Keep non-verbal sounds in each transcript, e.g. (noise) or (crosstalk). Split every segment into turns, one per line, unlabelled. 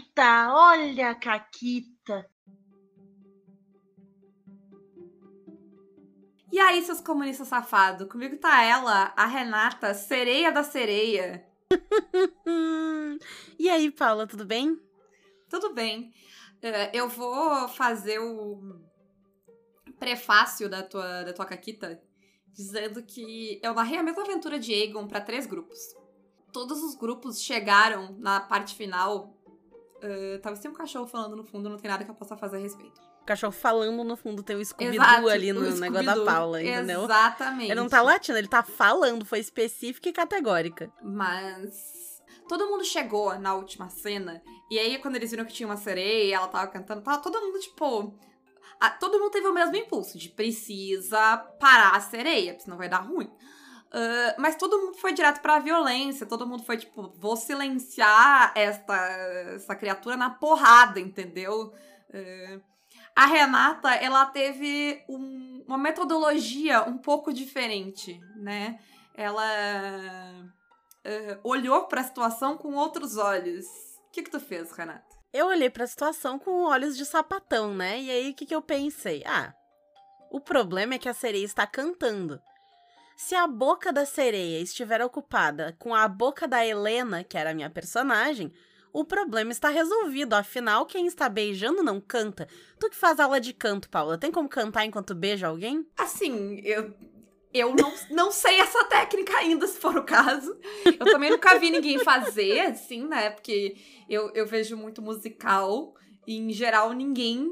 Caquita, olha a Caquita.
E aí, seus comunistas safados? Comigo tá ela, a Renata, sereia da sereia. (laughs)
e aí, Paula, tudo bem?
Tudo bem. Uh, eu vou fazer o prefácio da tua, da tua caquita dizendo que eu narrei a mesma aventura de Aegon para três grupos. Todos os grupos chegaram na parte final. Uh, talvez tenha um cachorro falando no fundo, não tem nada que eu possa fazer a respeito.
O cachorro falando no fundo tem o Scooby-Doo ali no negócio da Paula, entendeu?
Exatamente.
Ele não tá latindo, ele tá falando, foi específica e categórica.
Mas todo mundo chegou na última cena, e aí quando eles viram que tinha uma sereia, ela tava cantando, tava todo mundo tipo, a, todo mundo teve o mesmo impulso de precisa parar a sereia, senão vai dar ruim. Uh, mas todo mundo foi direto pra violência, todo mundo foi tipo, vou silenciar esta, essa criatura na porrada, entendeu? Uh, a Renata, ela teve um, uma metodologia um pouco diferente, né? Ela uh, olhou para a situação com outros olhos. O que, que tu fez, Renata?
Eu olhei para a situação com olhos de sapatão, né? E aí o que, que eu pensei? Ah, o problema é que a sereia está cantando. Se a boca da sereia estiver ocupada com a boca da Helena, que era a minha personagem, o problema está resolvido. Afinal, quem está beijando não canta. Tu que faz aula de canto, Paula, tem como cantar enquanto beija alguém?
Assim, eu eu não, não sei essa técnica ainda, se for o caso. Eu também nunca vi ninguém fazer, assim, né? Porque eu, eu vejo muito musical e, em geral, ninguém.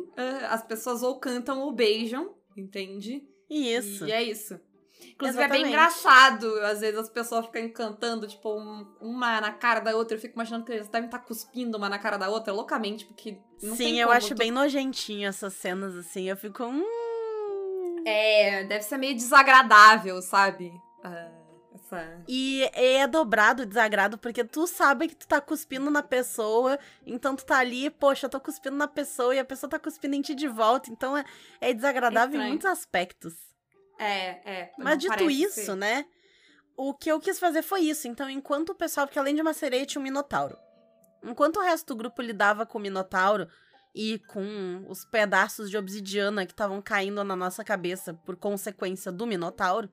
As pessoas ou cantam ou beijam, entende?
Isso.
E é isso. Inclusive, Exatamente. é bem engraçado. Às vezes as pessoas ficam cantando, tipo, um, uma na cara da outra. Eu fico imaginando que eles devem estar tá cuspindo uma na cara da outra loucamente, porque. Não
Sim, eu acho tu... bem nojentinho essas cenas, assim. Eu fico. Hum,
é, deve ser meio desagradável, sabe? Uh, essa...
E é dobrado o desagrado, porque tu sabe que tu tá cuspindo na pessoa, então tu tá ali, poxa, eu tô cuspindo na pessoa e a pessoa tá cuspindo em ti de volta, então é, é desagradável em muitos aspectos.
É, é.
Mas dito isso, ser. né? O que eu quis fazer foi isso. Então, enquanto o pessoal, porque além de uma sereia, tinha um minotauro. Enquanto o resto do grupo lidava com o minotauro, e com os pedaços de obsidiana que estavam caindo na nossa cabeça por consequência do Minotauro,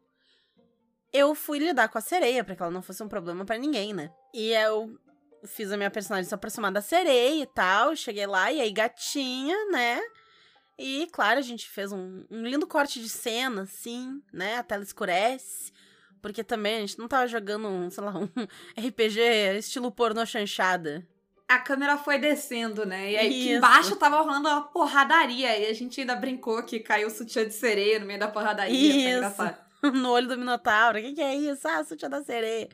eu fui lidar com a sereia para que ela não fosse um problema para ninguém, né? E eu fiz a minha personagem se aproximar da sereia e tal, cheguei lá e aí gatinha, né? E claro, a gente fez um, um lindo corte de cena, assim, né? A tela escurece. Porque também a gente não tava jogando um, sei lá, um (laughs) RPG estilo pornô chanchada
a câmera foi descendo, né? E aí aqui embaixo tava rolando uma porradaria. E a gente ainda brincou que caiu o sutiã de sereia no meio da porradaria.
Isso. (laughs) no olho do Minotauro. O que, que é isso? Ah, sutiã da sereia.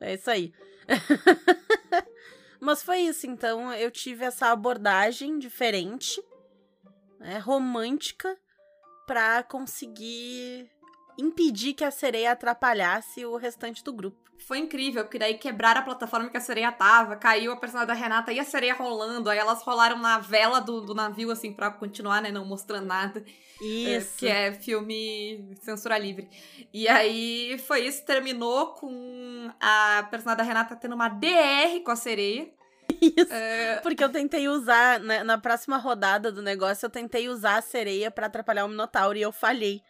É isso aí. (laughs) Mas foi isso, então eu tive essa abordagem diferente, né, romântica, para conseguir impedir que a sereia atrapalhasse o restante do grupo.
Foi incrível, porque daí quebraram a plataforma que a sereia tava, caiu a personagem da Renata e a sereia rolando, aí elas rolaram na vela do, do navio, assim, pra continuar, né, não mostrando nada.
Isso.
É, que é filme censura livre. E aí foi isso, terminou com a personagem da Renata tendo uma DR com a sereia.
Isso. É... Porque eu tentei usar, né, na próxima rodada do negócio, eu tentei usar a sereia para atrapalhar o Minotauro e eu falhei.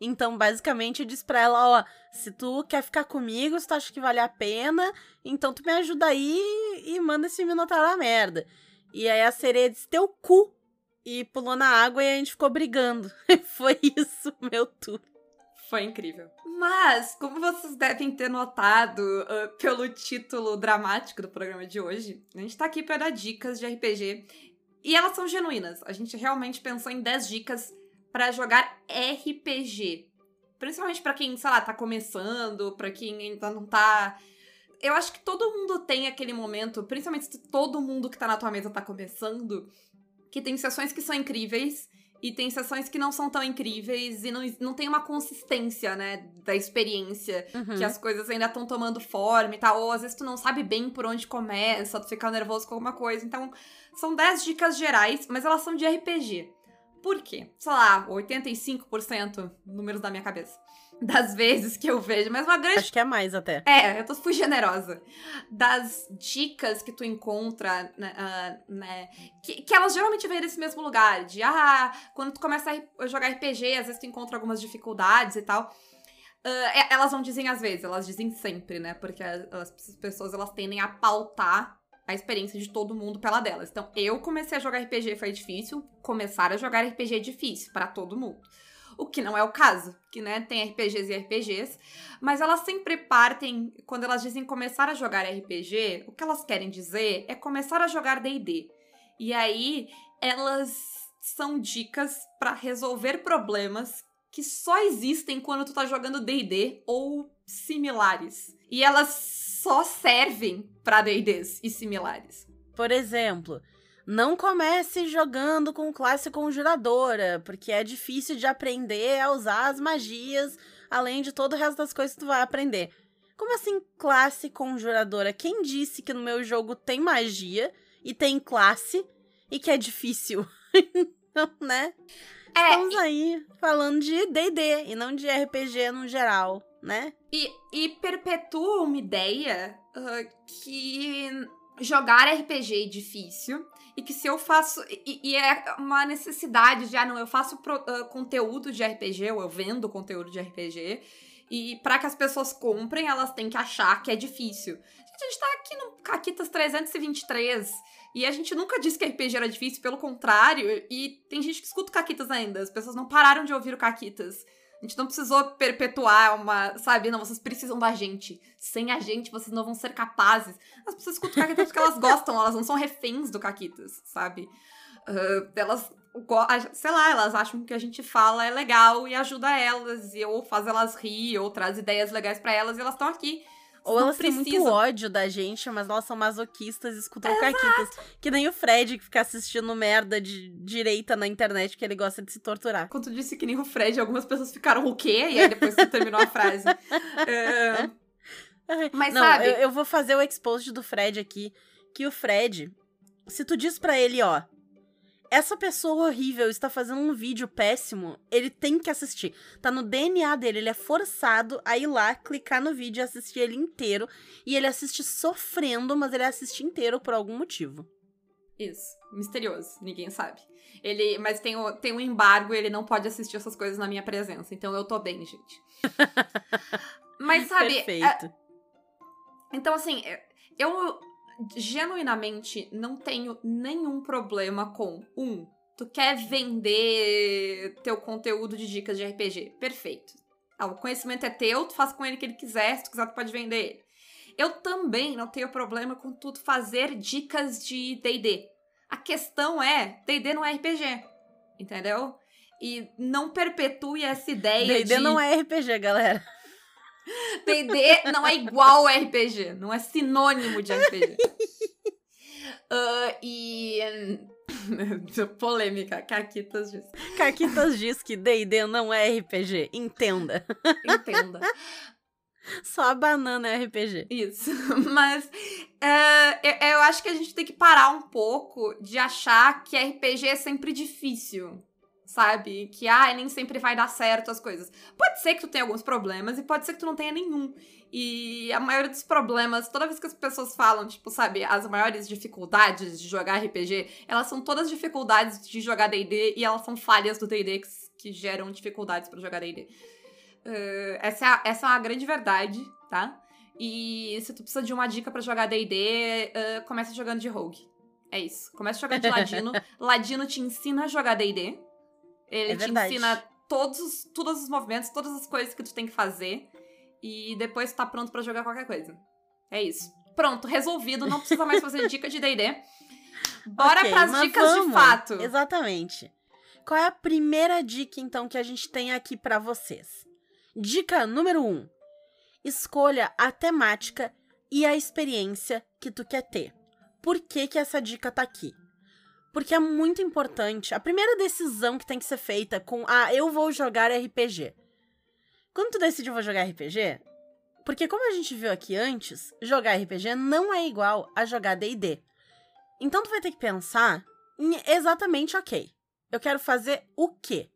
Então, basicamente, eu disse pra ela, ó, se tu quer ficar comigo, se tu acha que vale a pena, então tu me ajuda aí e manda esse Minotauro a merda. E aí a sereia disse, teu cu! E pulou na água e a gente ficou brigando. (laughs) Foi isso, meu tour.
Foi incrível. Mas, como vocês devem ter notado uh, pelo título dramático do programa de hoje, a gente tá aqui para dar dicas de RPG. E elas são genuínas. A gente realmente pensou em 10 dicas para jogar RPG. Principalmente para quem, sei lá, tá começando, para quem ainda não tá. Eu acho que todo mundo tem aquele momento, principalmente se todo mundo que tá na tua mesa tá começando, que tem sessões que são incríveis e tem sessões que não são tão incríveis e não, não tem uma consistência, né, da experiência, uhum. que as coisas ainda estão tomando forma e tal, ou às vezes tu não sabe bem por onde começa, tu fica nervoso com alguma coisa. Então, são 10 dicas gerais, mas elas são de RPG. Por quê? Sei lá, 85% números da minha cabeça. Das vezes que eu vejo, mas uma grande
Acho que é mais até.
é, eu tô, fui generosa. Das dicas que tu encontra, né, ah, né, que, que elas geralmente vêm desse mesmo lugar. De, ah, quando tu começa a jogar RPG, às vezes tu encontra algumas dificuldades e tal. É- elas não dizem às vezes, elas dizem sempre, né? Porque as, as pessoas, elas tendem a pautar a experiência de todo mundo pela delas. Então, eu comecei a jogar RPG foi difícil, começar a jogar RPG é difícil pra todo mundo. O que não é o caso, que, né, tem RPGs e RPGs, mas elas sempre partem, quando elas dizem começar a jogar RPG, o que elas querem dizer é começar a jogar D&D. E aí, elas são dicas pra resolver problemas que só existem quando tu tá jogando D&D ou similares. E elas só servem pra D&Ds e similares.
Por exemplo, não comece jogando com classe conjuradora, porque é difícil de aprender a usar as magias, além de todo o resto das coisas que tu vai aprender. Como assim classe conjuradora? Quem disse que no meu jogo tem magia e tem classe e que é difícil? (laughs) Então, né?
É,
Estamos aí falando de D&D e não de RPG no geral, né?
E, e perpetua uma ideia ah, que jogar RPG é difícil e que se eu faço. E, e é uma necessidade de, ah, não, eu faço pro- ah, conteúdo de RPG, ou eu vendo conteúdo de RPG. E para que as pessoas comprem, elas têm que achar que é difícil. Gente, a gente tá aqui no Caquitas 323. E a gente nunca disse que RPG era difícil, pelo contrário. E tem gente que escuta o Caquitas ainda. As pessoas não pararam de ouvir o Caquitas. A gente não precisou perpetuar uma, sabe? Não, vocês precisam da gente. Sem a gente, vocês não vão ser capazes. As pessoas escutam Caquitas porque elas gostam, elas não são reféns do Caquitas, sabe? Ah, elas, sei lá, elas acham que o que a gente fala é legal e ajuda elas, e, ou faz elas rir, ou traz ideias legais pra elas, e elas estão aqui.
Ou elas têm muito ódio da gente, mas elas são masoquistas e escutam caquitas. Que nem o Fred que fica assistindo merda de direita na internet porque ele gosta de se torturar.
Quando tu disse que nem o Fred, algumas pessoas ficaram o quê? E aí depois tu terminou a frase. (laughs) É, Mas
Não,
sabe?
eu, eu vou fazer o expost do Fred aqui. Que o Fred, se tu diz pra ele, ó, essa pessoa horrível está fazendo um vídeo péssimo, ele tem que assistir. Tá no DNA dele, ele é forçado a ir lá, clicar no vídeo e assistir ele inteiro. E ele assiste sofrendo, mas ele assiste inteiro por algum motivo.
Isso, misterioso, ninguém sabe. Ele, mas tem, o, tem um embargo, ele não pode assistir essas coisas na minha presença, então eu tô bem, gente. (laughs) mas sabe, é-
Perfeito.
então assim, eu genuinamente não tenho nenhum problema com um, tu quer vender teu conteúdo de dicas de RPG, perfeito. Ah, o conhecimento é teu, tu faz com ele o que ele quiser, se tu quiser tu pode vender ele. Eu também não tenho problema com tu fazer dicas de D&D. A questão é, D&D não é RPG, entendeu? E não perpetue essa ideia
D&D
de...
não é RPG, galera.
D&D não é igual a RPG, não é sinônimo de RPG. (laughs) Ah, e... (laughs) Polêmica, Caquitas diz.
Caquitas diz que D&D não é RPG. Entenda.
Entenda.
Só a banana é RPG.
Isso. (laughs) Mas é, eu, eu acho que a gente tem que parar um pouco de achar que RPG é sempre difícil. Sabe? Que ah, nem sempre vai dar certo as coisas. Pode ser que tu tenha alguns problemas e pode ser que tu não tenha nenhum. E a maioria dos problemas, toda vez que as pessoas falam, tipo, sabe, as maiores dificuldades de jogar RPG, elas são todas dificuldades de jogar DD e elas são falhas do DD que, que geram dificuldades pra jogar DD. Uh, essa, é a, essa é uma grande verdade, tá? E se tu precisa de uma dica pra jogar D&D, uh, começa jogando de Rogue. É isso. Começa jogando de Ladino. (laughs) Ladino te ensina a jogar D&D. Ele
É
te
verdade.
ensina todos os, todos os movimentos, todas as coisas que tu tem que fazer. E depois tu tá pronto pra jogar qualquer coisa. É isso. Pronto, resolvido. Não precisa mais fazer dica de D&D. Bora
Ok,
pras dicas de
vamos.
fato.
Exatamente. Qual é a primeira dica, então, que a gente tem aqui pra vocês? Dica número 1. Um, escolha a temática e a experiência que tu quer ter. Por que, que essa dica tá aqui? Porque é muito importante. A primeira decisão que tem que ser feita com ah, eu vou jogar RPG. Quando tu decide eu vou jogar RPG, porque como a gente viu aqui antes, jogar RPG não é igual a jogar D&D. Então tu vai ter que pensar em exatamente, ok, eu quero fazer o quê?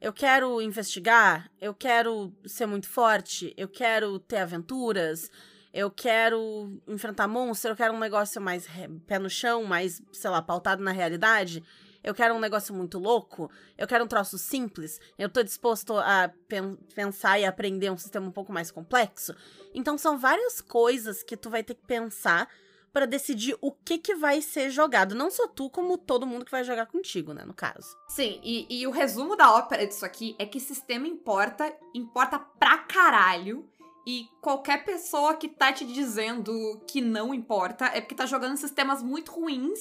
Eu quero investigar, eu quero ser muito forte, eu quero ter aventuras, eu quero enfrentar monstros, eu quero um negócio mais pé no chão, mais, sei lá, pautado na realidade. Eu quero um negócio muito louco, eu quero um troço simples, eu tô disposto a pen pensar e aprender um sistema um pouco mais complexo. Então são várias coisas que tu vai ter que pensar para decidir o que que vai ser jogado. Não só tu, como todo mundo que vai jogar contigo, né, no caso.
Sim, e, e o resumo da ópera disso aqui é que sistema importa, importa pra caralho. E qualquer pessoa que tá te dizendo que não importa é porque tá jogando sistemas muito ruins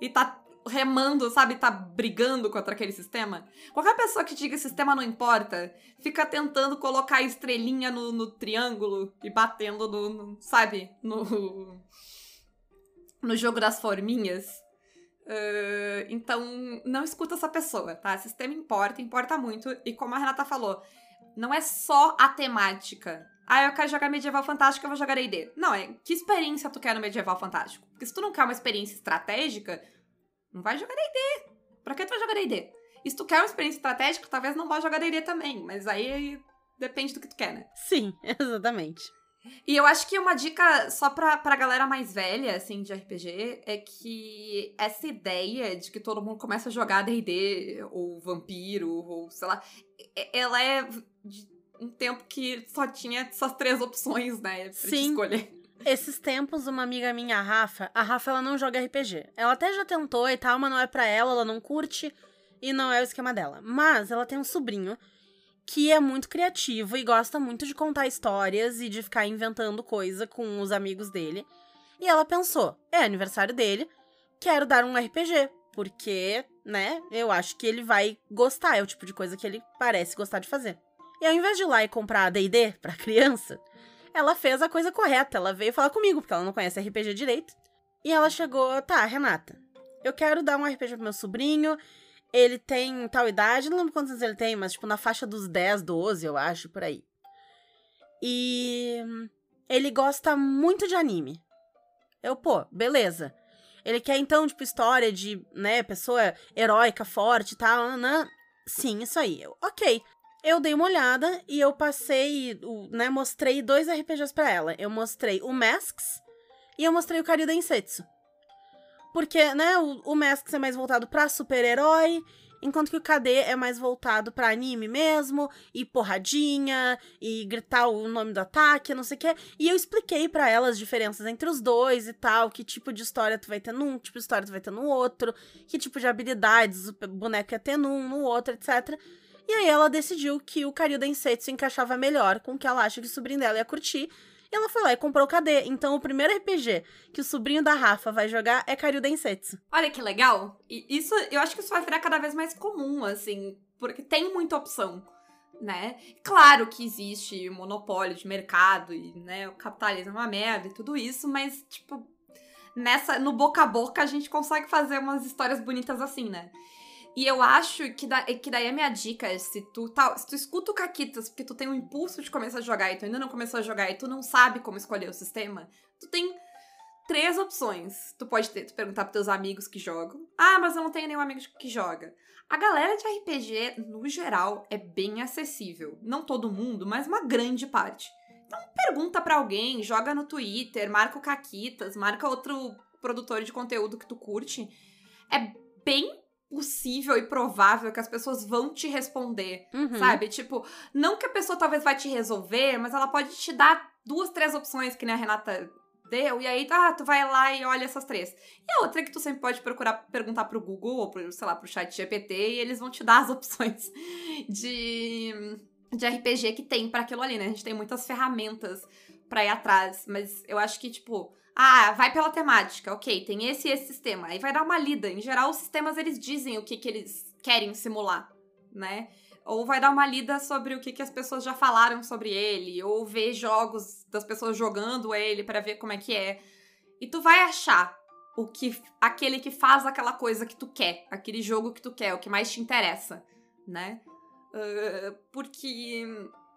e tá remando, sabe, tá brigando contra aquele sistema. Qualquer pessoa que diga que sistema não importa, fica tentando colocar estrelinha no, no triângulo e batendo no, no, sabe, no no jogo das forminhas. Uh, então, não escuta essa pessoa, tá? Sistema importa, importa muito. E como a Renata falou, não é só a temática. Ah, eu quero jogar medieval fantástico, eu vou jogar D&D. Não, é que experiência tu quer no medieval fantástico? Porque se tu não quer uma experiência estratégica, não vai jogar D&D. Pra que tu vai jogar D&D? E se tu quer uma experiência estratégica, talvez não vá jogar D&D também. Mas aí depende do que tu quer, né?
Sim, (laughs) exatamente.
E eu acho que uma dica só pra, pra galera mais velha, assim, de RPG, é que essa ideia de que todo mundo começa a jogar D&D, ou Vampiro, ou sei lá, ela é de um tempo que só tinha essas três opções, né, pra Sim. escolher.
Esses tempos, uma amiga minha, a Rafa, a Rafa ela não joga RPG. Ela até já tentou e tal, mas não é pra ela, ela não curte e não é o esquema dela. Mas ela tem um sobrinho que é muito criativo e gosta muito de contar histórias e de ficar inventando coisa com os amigos dele. E ela pensou: é aniversário dele, quero dar um RPG, porque, né, eu acho que ele vai gostar, é o tipo de coisa que ele parece gostar de fazer. E ao invés de ir lá e comprar D&D pra criança, ela fez a coisa correta, ela veio falar comigo, porque ela não conhece RPG direito. E ela chegou, tá, Renata, eu quero dar um RPG pro meu sobrinho, ele tem tal idade, não lembro quantos anos ele tem, mas tipo na faixa dos 10, 12, eu acho, por aí. E ele gosta muito de anime. Eu, pô, beleza. Ele quer então, tipo, história de, né, pessoa heróica, forte e tal, né? Sim, isso aí. Eu, ok. Eu dei uma olhada e eu passei, né, mostrei dois RPGs para ela. Eu mostrei o Masks e eu mostrei o Karyu Densetsu. Porque, né, o, o Masks é mais voltado pra super-herói, enquanto que o KD é mais voltado pra anime mesmo, e porradinha, e gritar o nome do ataque, não sei o quê. E eu expliquei para ela as diferenças entre os dois e tal, que tipo de história tu vai ter num, que tipo de história tu vai ter no outro, que tipo de habilidades o boneco ia ter num, no outro, etc. E aí ela decidiu que o Karyu Densetsu encaixava melhor com o que ela acha que o sobrinho dela ia curtir, e ela foi lá e comprou o KD. Então, o primeiro RPG que o sobrinho da Rafa vai jogar é Karyu Densetsu.
Olha que legal. E isso, eu acho que isso vai virar cada vez mais comum, assim, porque tem muita opção, né? Claro que existe monopólio de mercado e, né, o capitalismo é uma merda e tudo isso, mas, tipo, nessa, no boca a boca a gente consegue fazer umas histórias bonitas assim, né? E eu acho que, da, que daí a minha dica é se tu, tá, se tu escuta o Caquitas porque tu tem um impulso de começar a jogar e tu ainda não começou a jogar e tu não sabe como escolher o sistema, tu tem três opções. Tu pode ter, tu perguntar pros teus amigos que jogam. Ah, mas eu não tenho nenhum amigo que joga. A galera de RPG, no geral, é bem acessível. Não todo mundo, mas uma grande parte. Então pergunta para alguém, joga no Twitter, marca o Caquitas, marca outro produtor de conteúdo que tu curte. É bem possível e provável que as pessoas vão te responder, uhum. sabe? Tipo, não que a pessoa talvez vai te resolver, mas ela pode te dar duas, três opções que nem a Renata deu, e aí tá, tu vai lá e olha essas três. E a outra é que tu sempre pode procurar perguntar pro Google ou pro, sei lá, pro chat GPT e eles vão te dar as (laughs) opções de de RPG que tem para aquilo ali, né? A gente tem muitas ferramentas para ir atrás, mas eu acho que tipo, ah, vai pela temática, ok, tem esse e esse sistema. Aí vai dar uma lida. Em geral, os sistemas eles dizem o que, que eles querem simular, né? Ou vai dar uma lida sobre o que, que as pessoas já falaram sobre ele, ou ver jogos das pessoas jogando ele para ver como é que é. E tu vai achar o que aquele que faz aquela coisa que tu quer, aquele jogo que tu quer, o que mais te interessa, né? Uh, porque,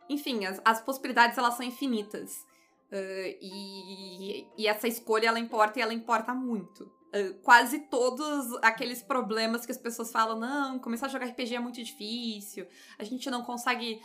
enfim, as, as possibilidades elas são infinitas. Uh, e, e, essa escolha ela importa e ela importa muito. uh, quase todos aqueles problemas que as pessoas falam, não, começar a jogar RPG é muito difícil, a gente não consegue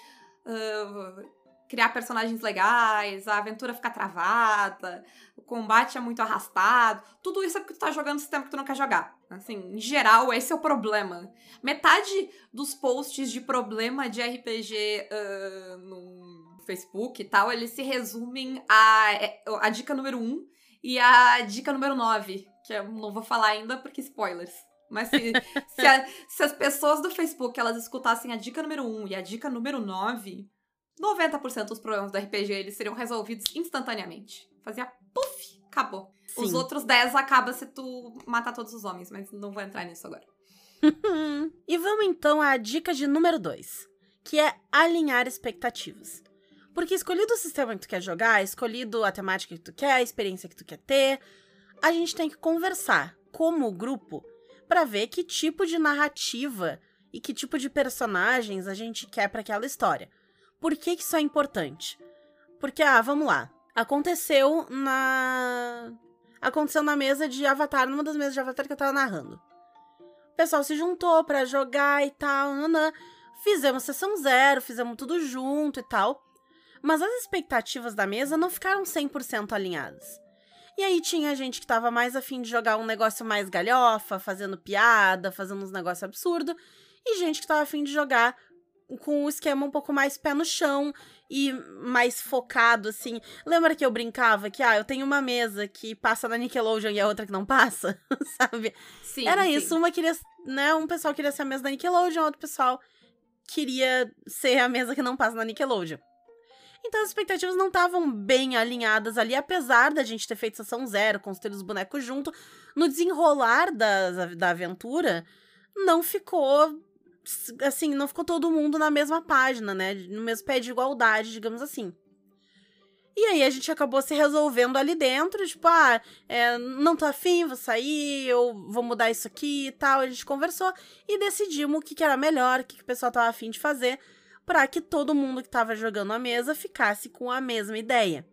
uh, criar personagens legais, a aventura fica travada, o combate é muito arrastado. Tudo isso é porque tu tá jogando um sistema que tu não quer jogar. Assim, em geral, esse é o problema. Metade dos posts de problema de RPG uh, no Facebook e tal, eles se resumem a, é, a dica número 1 um e a dica número 9, que eu não vou falar ainda porque spoilers. Mas se, (laughs) se, a, se, as pessoas do Facebook elas escutassem a dica número 1 um e a dica número 9, 90% dos problemas do RPG eles seriam resolvidos instantaneamente. Fazia puff, acabou. Sim. Os outros 10 acaba se tu matar todos os homens, mas não vou entrar nisso agora. (laughs)
e vamos então à dica de número 2, que é alinhar expectativas. Porque escolhido o sistema que tu quer jogar, escolhido a temática que tu quer, a experiência que tu quer ter, a gente tem que conversar como grupo para ver que tipo de narrativa e que tipo de personagens a gente quer para aquela história. Por que, que isso é importante? Porque, ah, vamos lá. Aconteceu na. Aconteceu na mesa de Avatar, numa das mesas de Avatar que eu tava narrando. O pessoal se juntou para jogar e tal, nanã. Fizemos sessão zero, fizemos tudo junto e tal. Mas as expectativas da mesa não ficaram 100% alinhadas. E aí tinha gente que tava mais afim de jogar um negócio mais galhofa, fazendo piada, fazendo uns negócios absurdos, e gente que tava afim de jogar com um esquema um pouco mais pé no chão e mais focado, assim. Lembra que eu brincava que, ah, eu tenho uma mesa que passa na Nickelodeon e a outra que não passa, (laughs) sabe?
Sim.
Era
sim.
isso, uma queria, né, um pessoal queria ser a mesa da Nickelodeon, outro pessoal queria ser a mesa que não passa na Nickelodeon. Então as expectativas não estavam bem alinhadas ali, apesar da gente ter feito sessão zero, construir os bonecos junto. No desenrolar da, da aventura, não ficou assim, não ficou todo mundo na mesma página, né? No mesmo pé de igualdade, digamos assim. E aí a gente acabou se resolvendo ali dentro, tipo, ah, é, não tô afim, vou sair, eu vou mudar isso aqui e tal. A gente conversou e decidimos o que, que era melhor, o que, que o pessoal tava afim de fazer, para que todo mundo que tava jogando a mesa ficasse com a mesma ideia.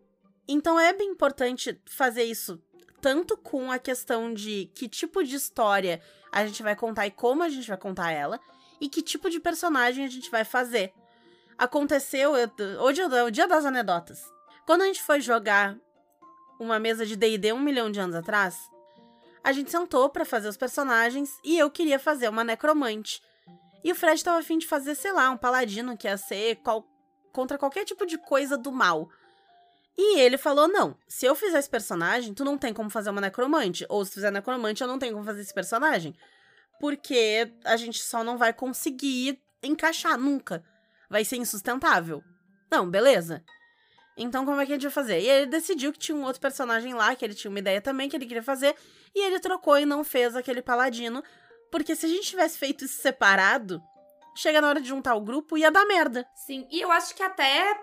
Então é bem importante fazer isso tanto com a questão de que tipo de história a gente vai contar e como a gente vai contar ela, e que tipo de personagem a gente vai fazer. Aconteceu, eu, hoje é o dia das anedotas. Quando a gente foi jogar uma mesa de D&D um milhão de anos atrás, a gente sentou para fazer os personagens e eu queria fazer uma necromante. E o Fred tava afim de fazer, sei lá, um paladino que ia ser qual, contra qualquer tipo de coisa do mal. E ele falou: não, se eu fizer esse personagem, tu não tem como fazer uma necromante. Ou se fizer necromante, eu não tenho como fazer esse personagem porque a gente só não vai conseguir encaixar nunca. Vai ser insustentável. Não, beleza. Então como é que a gente vai fazer? E ele decidiu que tinha um outro personagem lá, que ele tinha uma ideia também que ele queria fazer, e ele trocou e não fez aquele paladino, porque se a gente tivesse feito isso separado, chega na hora de juntar o grupo ia dar merda.
Sim, e eu acho que até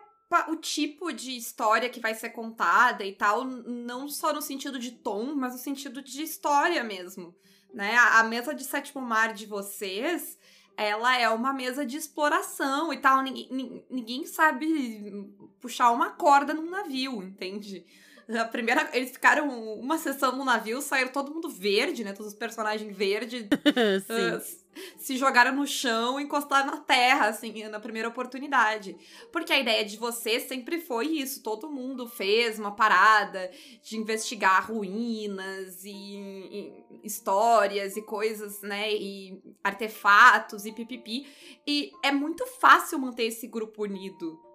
o tipo de história que vai ser contada e tal, não só no sentido de tom, mas no sentido de história mesmo né? A, mesa de sétimo mar de vocês, ela é uma mesa de exploração e tal. Ninguém, ninguém sabe puxar uma corda num navio, entende? (laughs) A primeira, eles ficaram uma sessão no navio, saíram todo mundo verde, né? Todos os personagens verdes (laughs) uh, se jogaram no chão, encostaram na terra, assim, na primeira oportunidade. Porque a ideia de você sempre foi isso. Todo mundo fez uma parada de investigar ruínas e, e histórias e coisas, né? E artefatos e pipipi. E é muito fácil manter esse grupo unido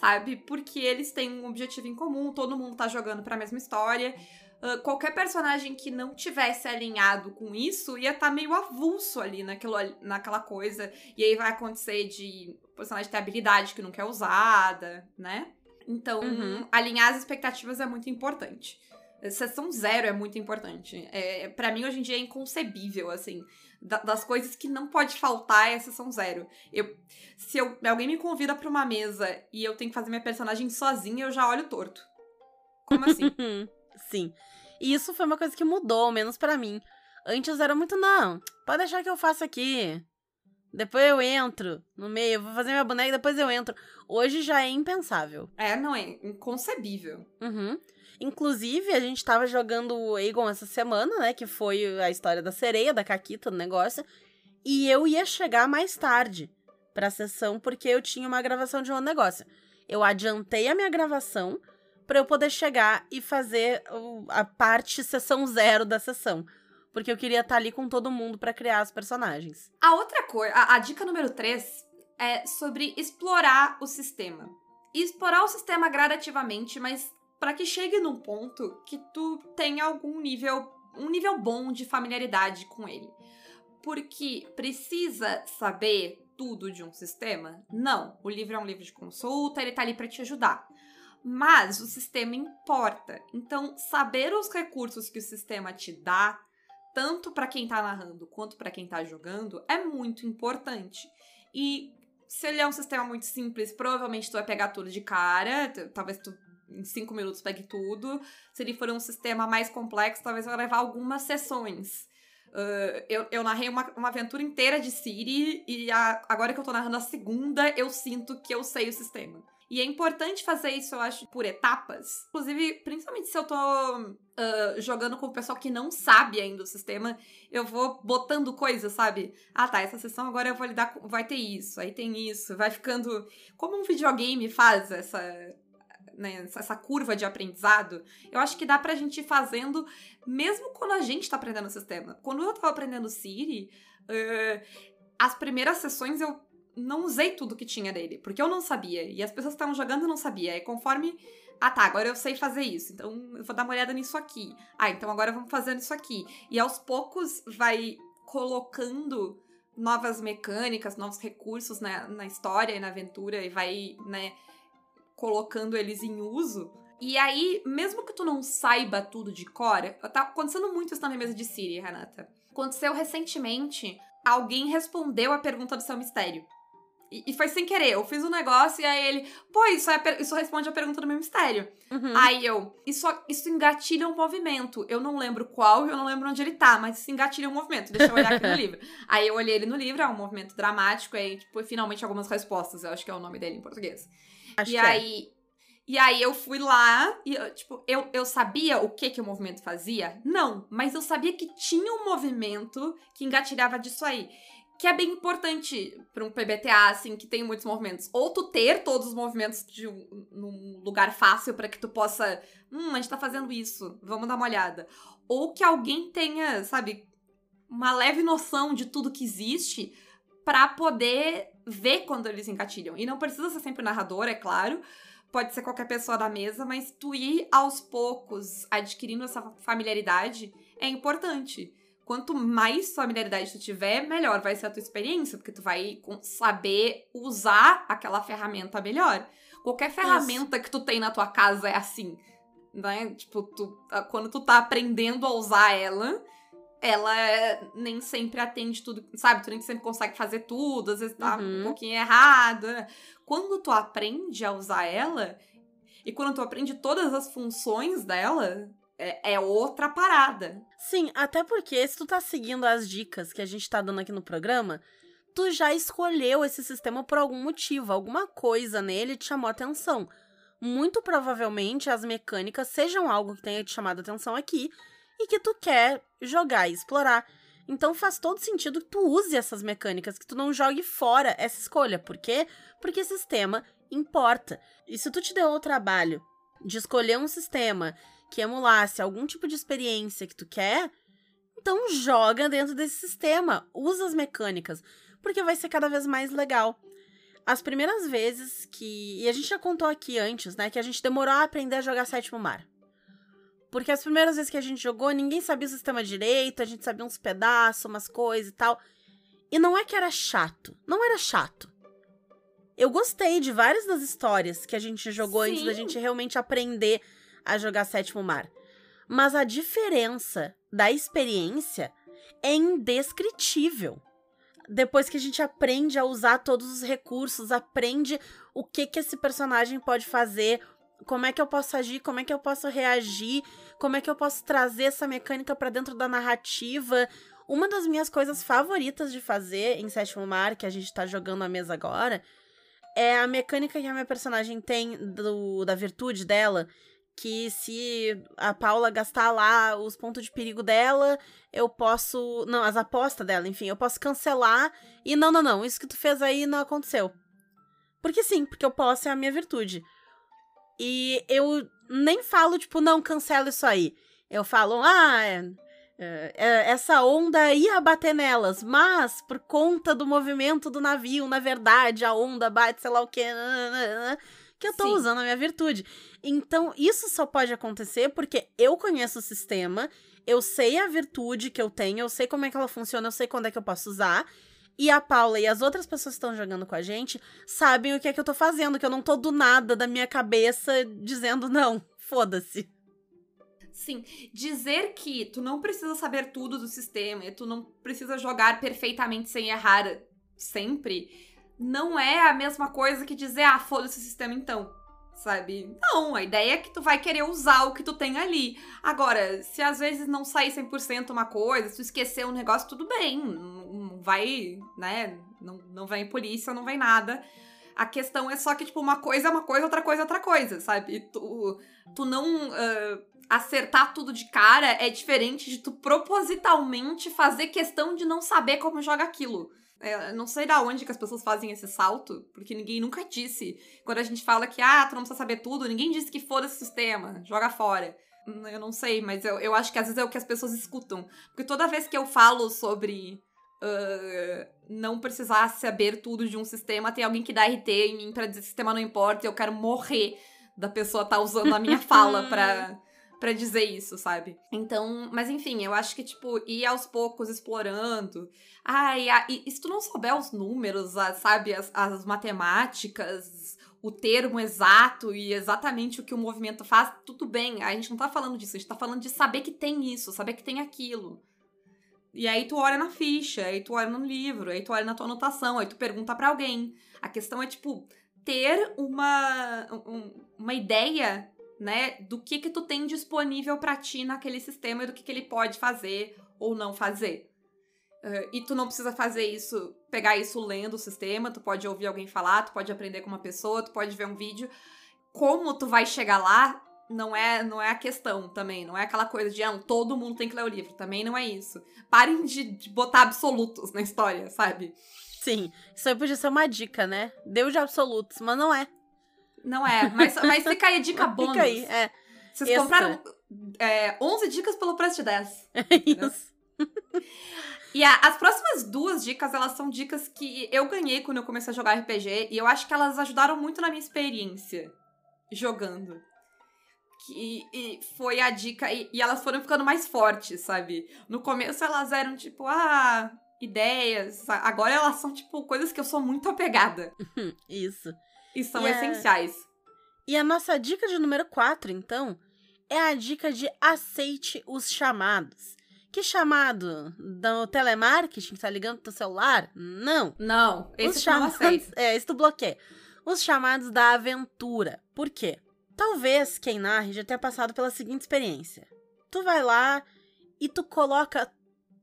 sabe? Porque eles têm um objetivo em comum, todo mundo tá jogando para a mesma história. Uh, qualquer personagem que não tivesse alinhado com isso ia estar tá meio avulso ali naquilo, naquela coisa. E aí vai acontecer de o personagem ter habilidade que nunca é usada, né? Então, uhum. alinhar as expectativas é muito importante. Sessão zero é muito importante. É, para mim, hoje em dia, é inconcebível, assim da, das coisas que não pode faltar a sessão zero. Eu, se eu, alguém me convida pra uma mesa e eu tenho que fazer minha personagem sozinha, eu já olho torto. Como assim? (laughs)
Sim. E isso foi uma coisa que mudou, menos para mim. Antes era muito, não, pode deixar que eu faça aqui. Depois eu entro no meio, vou fazer minha boneca e depois eu entro. Hoje já é impensável.
É, não, é inconcebível.
Uhum. Inclusive, a gente tava jogando o Aegon essa semana, né? Que foi a história da sereia, da Caquita, do negócio. E eu ia chegar mais tarde pra sessão, porque eu tinha uma gravação de um negócio. Eu adiantei a minha gravação para eu poder chegar e fazer a parte sessão zero da sessão. Porque eu queria estar tá ali com todo mundo para criar os personagens.
A outra coisa, a, a dica número 3 é sobre explorar o sistema. E explorar o sistema gradativamente, mas para que chegue num ponto que tu tenha algum nível, um nível bom de familiaridade com ele. Porque precisa saber tudo de um sistema? Não. O livro é um livro de consulta, ele tá ali para te ajudar. Mas o sistema importa. Então, saber os recursos que o sistema te dá, tanto para quem tá narrando quanto para quem tá jogando, é muito importante. E se ele é um sistema muito simples, provavelmente tu vai pegar tudo de cara, talvez tu em cinco minutos pegue tudo. Se ele for um sistema mais complexo, talvez vai levar algumas sessões. Uh, eu, eu narrei uma, uma aventura inteira de Siri e a, agora que eu tô narrando a segunda, eu sinto que eu sei o sistema. E é importante fazer isso, eu acho, por etapas. Inclusive, principalmente se eu tô uh, jogando com o pessoal que não sabe ainda o sistema, eu vou botando coisas, sabe? Ah, tá, essa sessão agora eu vou lidar com. Vai ter isso, aí tem isso. Vai ficando. Como um videogame faz essa. Né, essa curva de aprendizado, eu acho que dá pra gente ir fazendo, mesmo quando a gente tá aprendendo o sistema. Quando eu tava aprendendo Siri, uh, as primeiras sessões eu não usei tudo que tinha dele, porque eu não sabia. E as pessoas estavam jogando não sabia. E conforme. Ah, tá, agora eu sei fazer isso. Então eu vou dar uma olhada nisso aqui. Ah, então agora vamos fazendo isso aqui. E aos poucos vai colocando novas mecânicas, novos recursos na, na história e na aventura e vai, né, colocando eles em uso. E aí, mesmo que tu não saiba tudo de cor, tá acontecendo muito isso na minha mesa de Siri, Renata. Aconteceu recentemente, alguém respondeu a pergunta do seu mistério. E, foi sem querer. Eu fiz um negócio e aí ele, pô, isso, é, isso responde a pergunta do meu mistério. Uhum. Aí eu, isso, isso engatilha um movimento. Eu não lembro qual e eu não lembro onde ele tá, mas isso engatilha um movimento. Deixa eu olhar aqui no (laughs) livro. Aí eu olhei ele no livro, é um movimento dramático, aí, tipo, finalmente algumas respostas. Eu acho que é o nome dele em português. Acho e é. aí. É. E aí eu fui lá e, tipo, eu, eu sabia o que que o movimento fazia? Não, mas eu sabia que tinha um movimento que engatilhava disso aí que é bem importante para um PBTA, assim, que tem muitos movimentos. Ou tu ter todos os movimentos de um, num lugar fácil para que tu possa. Hum, a gente tá fazendo isso, vamos dar uma olhada. Ou que alguém tenha, sabe, uma leve noção de tudo que existe para poder ver quando eles engatilham. E não precisa ser sempre o narrador, é claro. Pode ser qualquer pessoa da mesa, mas tu ir aos poucos adquirindo essa familiaridade é importante quanto mais familiaridade tu tiver, melhor vai ser a tua experiência, porque tu vai saber usar aquela ferramenta melhor. Qualquer ferramenta Isso. que tu tem na tua casa é assim, né? Tipo, tu, quando tu tá aprendendo a usar ela, ela nem sempre atende tudo, sabe? Tu nem sempre consegue fazer tudo, às vezes tá uhum. um pouquinho errado. Né? Quando tu aprende a usar ela, e quando tu aprende todas as funções dela, é, é, outra parada.
Sim, até porque se tu tá seguindo as dicas que a gente tá dando aqui no programa, tu já escolheu esse sistema por algum motivo, alguma coisa nele te chamou atenção. Muito provavelmente as mecânicas sejam algo que tenha te chamado atenção aqui e que tu quer jogar e explorar. Então faz todo sentido que tu use essas mecânicas, que tu não jogue fora essa escolha. Por quê? Porque sistema importa. E se tu te deu o trabalho de escolher um sistema que emulasse algum tipo de experiência que tu quer, então joga dentro desse sistema, usa as mecânicas, porque vai ser cada vez mais legal. As primeiras vezes que. E a gente já contou aqui antes, né? Que a gente demorou a aprender a jogar Sétimo Mar. Porque as primeiras vezes que a gente jogou, ninguém sabia o sistema direito, a gente sabia uns pedaços, umas coisas e tal. E não é que era chato. Não era chato. Eu gostei de várias das histórias que a gente jogou Sim. antes da gente realmente aprender a jogar Sétimo Mar. Mas a diferença da experiência é indescritível. Depois que a gente aprende a usar todos os recursos, aprende o que que esse personagem pode fazer, como é que eu posso agir, como é que eu posso reagir, como é que eu posso trazer essa mecânica para dentro da narrativa. Uma das minhas coisas favoritas de fazer em Sétimo Mar, que a gente tá jogando à mesa agora, é a mecânica que a minha personagem tem do, da virtude dela, que se a Paula gastar lá os pontos de perigo dela, eu posso. Não, as apostas dela, enfim, eu posso cancelar. E não, não, não, isso que tu fez aí não aconteceu. Porque sim, porque eu posso é a minha virtude. E eu nem falo, tipo, não, cancela isso aí. Eu falo, ah, é, é, é, essa onda ia bater nelas, mas por conta do movimento do navio, na verdade, a onda bate, sei lá o que, que eu tô Sim. usando a minha virtude. Então, isso só pode acontecer porque eu conheço o sistema, eu sei a virtude que eu tenho, eu sei como é que ela funciona, eu sei quando é que eu posso usar. E a Paula e as outras pessoas que estão jogando com a gente sabem o que é que eu tô fazendo, que eu não tô do nada da minha cabeça dizendo, não, foda-se.
Sim, dizer que tu não precisa saber tudo do sistema e tu não precisa jogar perfeitamente sem errar sempre, não é a mesma coisa que dizer, ah, foda-se o sistema então. Sabe? Não, a ideia é que tu vai querer usar o que tu tem ali. Agora, se às vezes não sair 100% uma coisa, se tu esquecer um negócio, tudo bem. Não vai, né? Não, não vem polícia, não vem nada. A questão é só que, tipo, uma coisa é uma coisa, outra coisa é outra coisa, sabe? E tu, tu não uh, acertar tudo de cara é diferente de tu propositalmente fazer questão de não saber como joga aquilo. É, não sei da onde que as pessoas fazem esse salto, porque ninguém nunca disse. Quando a gente fala que, ah, tu não precisa saber tudo, ninguém disse que foda esse sistema, joga fora. Hum, eu não sei, mas eu, eu acho que às vezes é o que as pessoas escutam. Porque toda vez que eu falo sobre uh, não precisar saber tudo de um sistema, tem alguém que dá RT em mim pra dizer que o sistema não importa e eu quero morrer da pessoa estar tá usando a minha (laughs) fala pra para dizer isso, sabe? Então, mas enfim, eu acho que, tipo, ir aos poucos explorando. Ai, e, e se tu não souber os números, a, sabe, as, as matemáticas, o termo exato e exatamente o que o movimento faz, tudo bem. A gente não tá falando disso, a gente tá falando de saber que tem isso, saber que tem aquilo. E aí tu olha na ficha, aí tu olha no livro, aí tu olha na tua anotação, aí tu pergunta para alguém. A questão é, tipo, ter uma, um, uma ideia né, do que que tu tem disponível para ti naquele sistema e do que que ele pode fazer ou não fazer. Uh, e tu não precisa fazer isso, pegar isso lendo o sistema, tu pode ouvir alguém falar, tu pode aprender com uma pessoa, tu pode ver um vídeo. Como tu vai chegar lá não é não é a questão também, não é aquela coisa de ah, todo mundo tem que ler o livro, também não é isso. Parem de, de botar absolutos na história, sabe?
Sim, isso aí podia ser uma dica, né? Deus de absolutos, mas não é.
Não é, mas, mas fica aí a dica (laughs) bônus. Fica aí, é. Vocês Extra. compraram é, 11 dicas pelo preço de 10. (laughs) É isso. E a, as próximas duas dicas, elas são dicas que eu ganhei quando eu comecei a jogar RPG. E eu acho que elas ajudaram muito na minha experiência jogando. Que, e foi a dica. E, e elas foram ficando mais fortes, sabe? No começo elas eram tipo, ah, ideias. Agora elas são, tipo, coisas que eu sou muito apegada. (laughs)
Isso.
E são e essenciais. A...
E a nossa dica de número 4, então, é a dica de aceite os chamados. Que chamado? Do telemarketing que tá ligando pro teu celular? Não.
Não, esse os chamados, não (laughs)
É, esse tu bloqueia. Os chamados da aventura. Por quê? Talvez quem narre já tenha passado pela seguinte experiência. Tu vai lá e tu coloca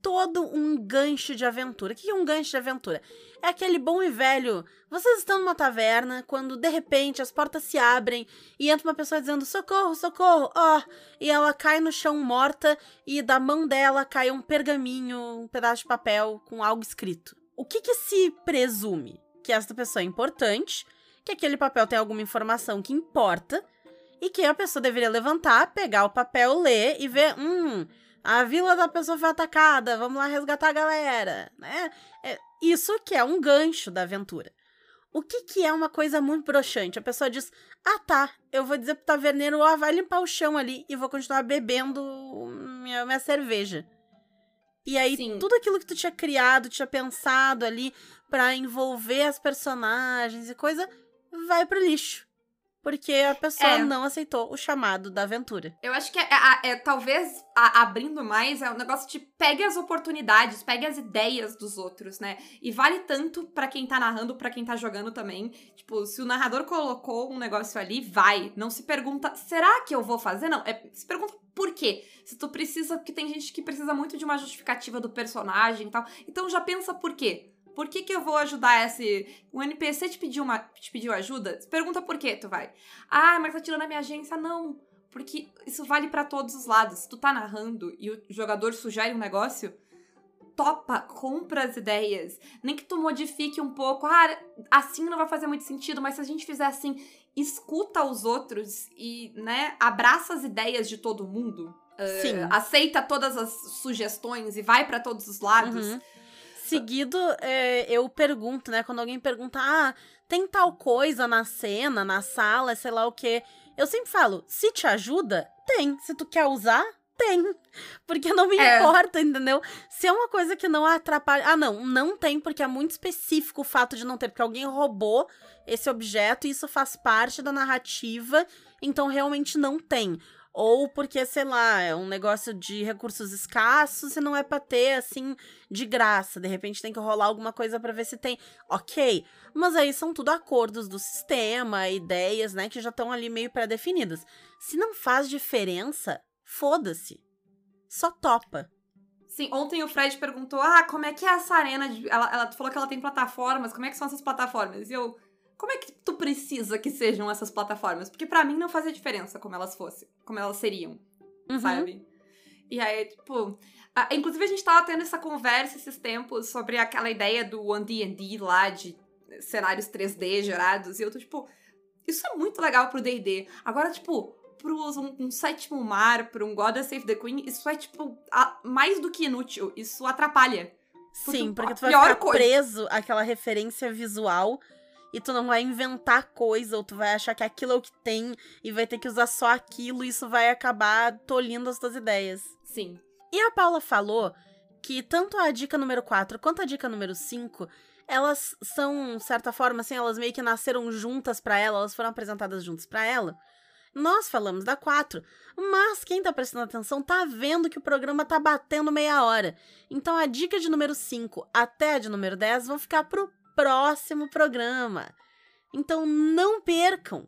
todo um gancho de aventura. O que é um gancho de aventura? É aquele bom e velho. Vocês estão numa taverna quando de repente as portas se abrem e entra uma pessoa dizendo socorro, socorro, ó, oh! e ela cai no chão morta e da mão dela cai um pergaminho, um pedaço de papel com algo escrito. O que que se presume? Que esta pessoa é importante, que aquele papel tem alguma informação que importa e que a pessoa deveria levantar, pegar o papel, ler e ver, hum, a vila da pessoa foi atacada, vamos lá resgatar a galera, né? É, isso que é um gancho da aventura. O que, que é uma coisa muito broxante? A pessoa diz: Ah, tá, eu vou dizer pro taverneiro, ó, vai limpar o chão ali e vou continuar bebendo minha, minha cerveja. E aí, Sim. tudo aquilo que tu tinha criado, tinha pensado ali para envolver as personagens e coisa, vai pro lixo porque a pessoa é. não aceitou o chamado da aventura.
Eu acho que é, é, é talvez a, abrindo mais é um negócio de pegue as oportunidades, pegue as ideias dos outros, né? E vale tanto para quem tá narrando, para quem tá jogando também. Tipo, se o narrador colocou um negócio ali, vai. Não se pergunta, será que eu vou fazer? Não, é, se pergunta por quê? Se tu precisa, porque tem gente que precisa muito de uma justificativa do personagem e tal. Então já pensa por quê. Por que, que eu vou ajudar esse. O NPC te pediu, uma, te pediu ajuda? Pergunta por que tu vai. Ah, mas tá tirando a minha agência? Não. Porque isso vale para todos os lados. Se tu tá narrando e o jogador sugere um negócio, topa, compra as ideias. Nem que tu modifique um pouco. Ah, assim não vai fazer muito sentido, mas se a gente fizer assim, escuta os outros e, né, abraça as ideias de todo mundo.
Sim.
Uh, aceita todas as sugestões e vai para todos os lados.
Uhum. Seguido, é, eu pergunto, né? Quando alguém pergunta, ah, tem tal coisa na cena, na sala, sei lá o quê. Eu sempre falo, se te ajuda, tem. Se tu quer usar, tem. (laughs) Porque não me é. importa, entendeu? Se é uma coisa que não atrapalha. Ah, não, não tem, porque é muito específico o fato de não ter, porque alguém roubou esse objeto e isso faz parte da narrativa, então realmente não tem. Ou porque, sei lá, é um negócio de recursos escassos e não é pra ter, assim, de graça. De repente tem que rolar alguma coisa para ver se tem. Ok. Mas aí são tudo acordos do sistema, ideias, né, que já estão ali meio pré-definidas. Se não faz diferença, foda-se. Só topa.
Sim, ontem o Fred perguntou: ah, como é que é essa arena? De... Ela, ela falou que ela tem plataformas, como é que são essas plataformas? E eu como é que tu precisa que sejam essas plataformas? Porque para mim não fazia diferença como elas fossem, como elas seriam, uhum. sabe? E aí, tipo. A, inclusive, a gente tava tendo essa conversa esses tempos sobre aquela ideia do D&D lá, de cenários 3D gerados. E eu tô, tipo, isso é muito legal pro D&D. Agora, tipo, pro um, um sétimo mar, pro um God Save the Queen, isso é, tipo, a, mais do que inútil. Isso atrapalha.
Porque Sim, porque tu vai ficar coisa... preso àquela referência visual e tu não vai inventar coisa, ou tu vai achar que aquilo é o que tem e vai ter que usar só aquilo, e isso vai acabar tolhindo as tuas ideias.
Sim.
E a Paula falou que tanto a dica número 4 quanto a dica número 5, elas são, de certa forma, assim, elas meio que nasceram juntas para ela, elas foram apresentadas juntas para ela. Nós falamos da 4, mas quem tá prestando atenção tá vendo que o programa tá batendo meia hora. Então a dica de número 5 até a de número 10 vão ficar pro próximo programa. Então não percam!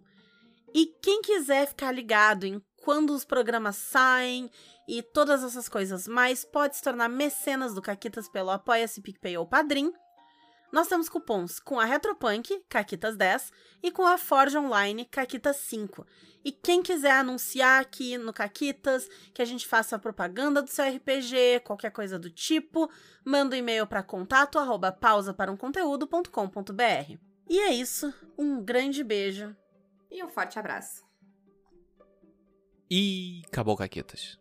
E quem quiser ficar ligado em quando os programas saem e todas essas coisas mais, pode se tornar mecenas do Caquitas pelo Apoia-se PicPay ou Padrim. Nós temos cupons com a Retropunk, Caquitas 10, e com a Forge Online, Caquitas 5. E quem quiser anunciar aqui no Caquitas, que a gente faça a propaganda do seu RPG, qualquer coisa do tipo, manda um e-mail para contato arroba pausa para um conteúdo.com.br. E é isso, um grande beijo
e um forte abraço.
E acabou Caquitas.